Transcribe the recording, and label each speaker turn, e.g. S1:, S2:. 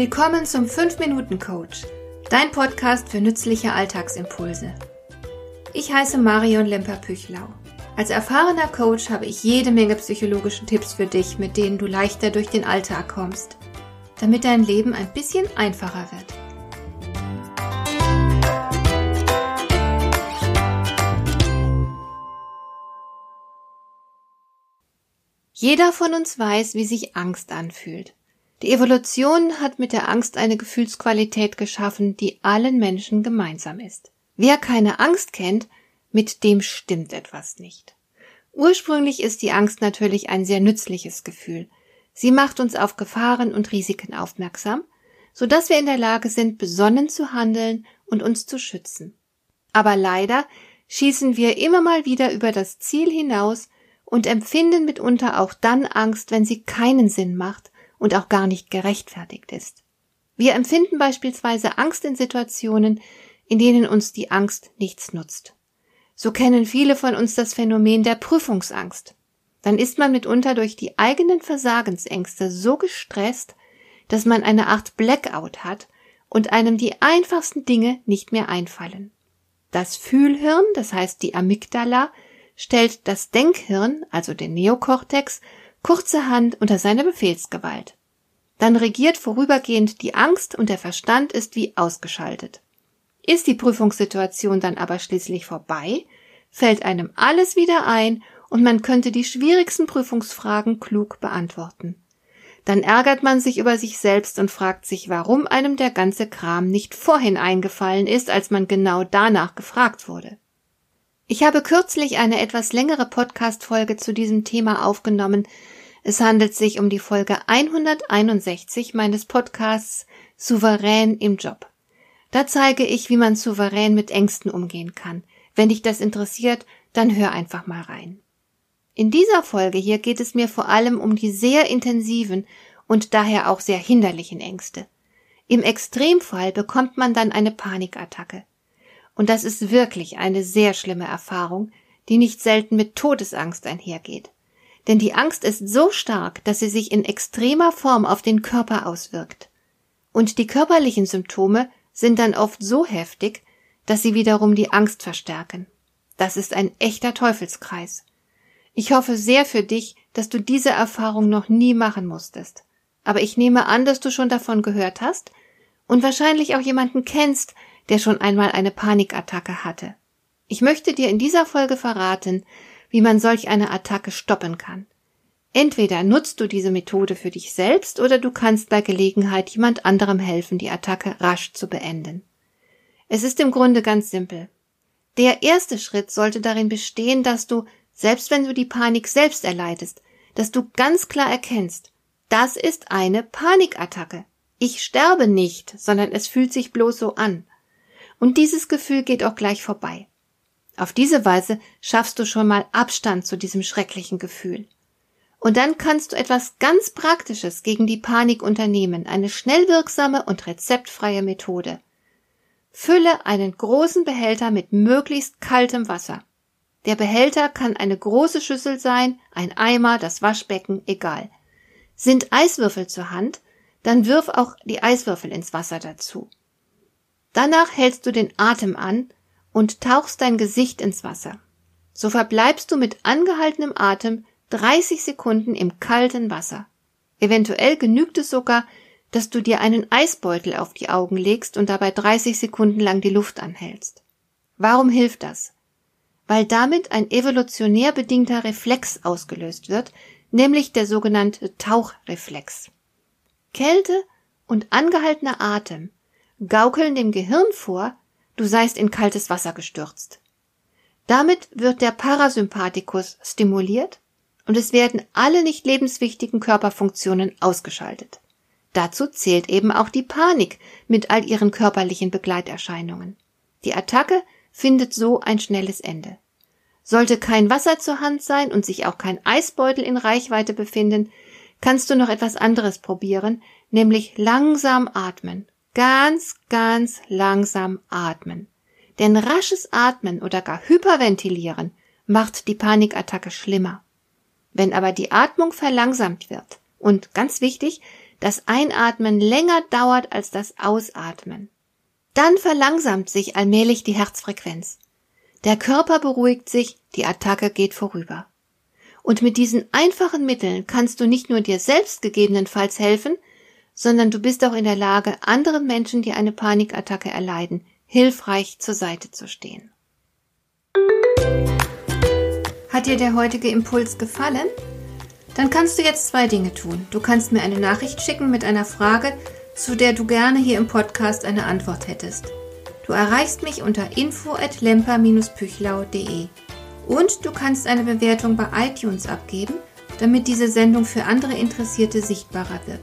S1: Willkommen zum 5-Minuten-Coach, dein Podcast für nützliche Alltagsimpulse. Ich heiße Marion Lemper-Püchlau. Als erfahrener Coach habe ich jede Menge psychologische Tipps für dich, mit denen du leichter durch den Alltag kommst, damit dein Leben ein bisschen einfacher wird. Jeder von uns weiß, wie sich Angst anfühlt. Die Evolution hat mit der Angst eine Gefühlsqualität geschaffen, die allen Menschen gemeinsam ist. Wer keine Angst kennt, mit dem stimmt etwas nicht. Ursprünglich ist die Angst natürlich ein sehr nützliches Gefühl. Sie macht uns auf Gefahren und Risiken aufmerksam, so dass wir in der Lage sind, besonnen zu handeln und uns zu schützen. Aber leider schießen wir immer mal wieder über das Ziel hinaus und empfinden mitunter auch dann Angst, wenn sie keinen Sinn macht und auch gar nicht gerechtfertigt ist. Wir empfinden beispielsweise Angst in Situationen, in denen uns die Angst nichts nutzt. So kennen viele von uns das Phänomen der Prüfungsangst. Dann ist man mitunter durch die eigenen Versagensängste so gestresst, dass man eine Art Blackout hat und einem die einfachsten Dinge nicht mehr einfallen. Das Fühlhirn, das heißt die Amygdala, stellt das Denkhirn, also den Neokortex, kurzerhand unter seine Befehlsgewalt. Dann regiert vorübergehend die Angst und der Verstand ist wie ausgeschaltet. Ist die Prüfungssituation dann aber schließlich vorbei, fällt einem alles wieder ein und man könnte die schwierigsten Prüfungsfragen klug beantworten. Dann ärgert man sich über sich selbst und fragt sich, warum einem der ganze Kram nicht vorhin eingefallen ist, als man genau danach gefragt wurde. Ich habe kürzlich eine etwas längere Podcast-Folge zu diesem Thema aufgenommen. Es handelt sich um die Folge 161 meines Podcasts Souverän im Job. Da zeige ich, wie man souverän mit Ängsten umgehen kann. Wenn dich das interessiert, dann hör einfach mal rein. In dieser Folge hier geht es mir vor allem um die sehr intensiven und daher auch sehr hinderlichen Ängste. Im Extremfall bekommt man dann eine Panikattacke. Und das ist wirklich eine sehr schlimme Erfahrung, die nicht selten mit Todesangst einhergeht. Denn die Angst ist so stark, dass sie sich in extremer Form auf den Körper auswirkt. Und die körperlichen Symptome sind dann oft so heftig, dass sie wiederum die Angst verstärken. Das ist ein echter Teufelskreis. Ich hoffe sehr für dich, dass du diese Erfahrung noch nie machen musstest. Aber ich nehme an, dass du schon davon gehört hast und wahrscheinlich auch jemanden kennst, der schon einmal eine Panikattacke hatte. Ich möchte dir in dieser Folge verraten, wie man solch eine Attacke stoppen kann. Entweder nutzt du diese Methode für dich selbst oder du kannst bei Gelegenheit jemand anderem helfen, die Attacke rasch zu beenden. Es ist im Grunde ganz simpel. Der erste Schritt sollte darin bestehen, dass du, selbst wenn du die Panik selbst erleidest, dass du ganz klar erkennst, das ist eine Panikattacke. Ich sterbe nicht, sondern es fühlt sich bloß so an. Und dieses Gefühl geht auch gleich vorbei. Auf diese Weise schaffst du schon mal Abstand zu diesem schrecklichen Gefühl. Und dann kannst du etwas ganz Praktisches gegen die Panik unternehmen, eine schnell wirksame und rezeptfreie Methode. Fülle einen großen Behälter mit möglichst kaltem Wasser. Der Behälter kann eine große Schüssel sein, ein Eimer, das Waschbecken, egal. Sind Eiswürfel zur Hand, dann wirf auch die Eiswürfel ins Wasser dazu. Danach hältst du den Atem an und tauchst dein Gesicht ins Wasser. So verbleibst du mit angehaltenem Atem 30 Sekunden im kalten Wasser. Eventuell genügt es sogar, dass du dir einen Eisbeutel auf die Augen legst und dabei 30 Sekunden lang die Luft anhältst. Warum hilft das? Weil damit ein evolutionär bedingter Reflex ausgelöst wird, nämlich der sogenannte Tauchreflex. Kälte und angehaltener Atem gaukeln dem Gehirn vor, du seist in kaltes Wasser gestürzt. Damit wird der Parasympathikus stimuliert und es werden alle nicht lebenswichtigen Körperfunktionen ausgeschaltet. Dazu zählt eben auch die Panik mit all ihren körperlichen Begleiterscheinungen. Die Attacke findet so ein schnelles Ende. Sollte kein Wasser zur Hand sein und sich auch kein Eisbeutel in Reichweite befinden, kannst du noch etwas anderes probieren, nämlich langsam atmen ganz, ganz langsam atmen. Denn rasches Atmen oder gar Hyperventilieren macht die Panikattacke schlimmer. Wenn aber die Atmung verlangsamt wird und ganz wichtig, das Einatmen länger dauert als das Ausatmen. Dann verlangsamt sich allmählich die Herzfrequenz. Der Körper beruhigt sich, die Attacke geht vorüber. Und mit diesen einfachen Mitteln kannst du nicht nur dir selbst gegebenenfalls helfen, sondern du bist auch in der Lage, anderen Menschen, die eine Panikattacke erleiden, hilfreich zur Seite zu stehen. Hat dir der heutige Impuls gefallen? Dann kannst du jetzt zwei Dinge tun. Du kannst mir eine Nachricht schicken mit einer Frage, zu der du gerne hier im Podcast eine Antwort hättest. Du erreichst mich unter info at lemper-püchlau.de und du kannst eine Bewertung bei iTunes abgeben, damit diese Sendung für andere Interessierte sichtbarer wird.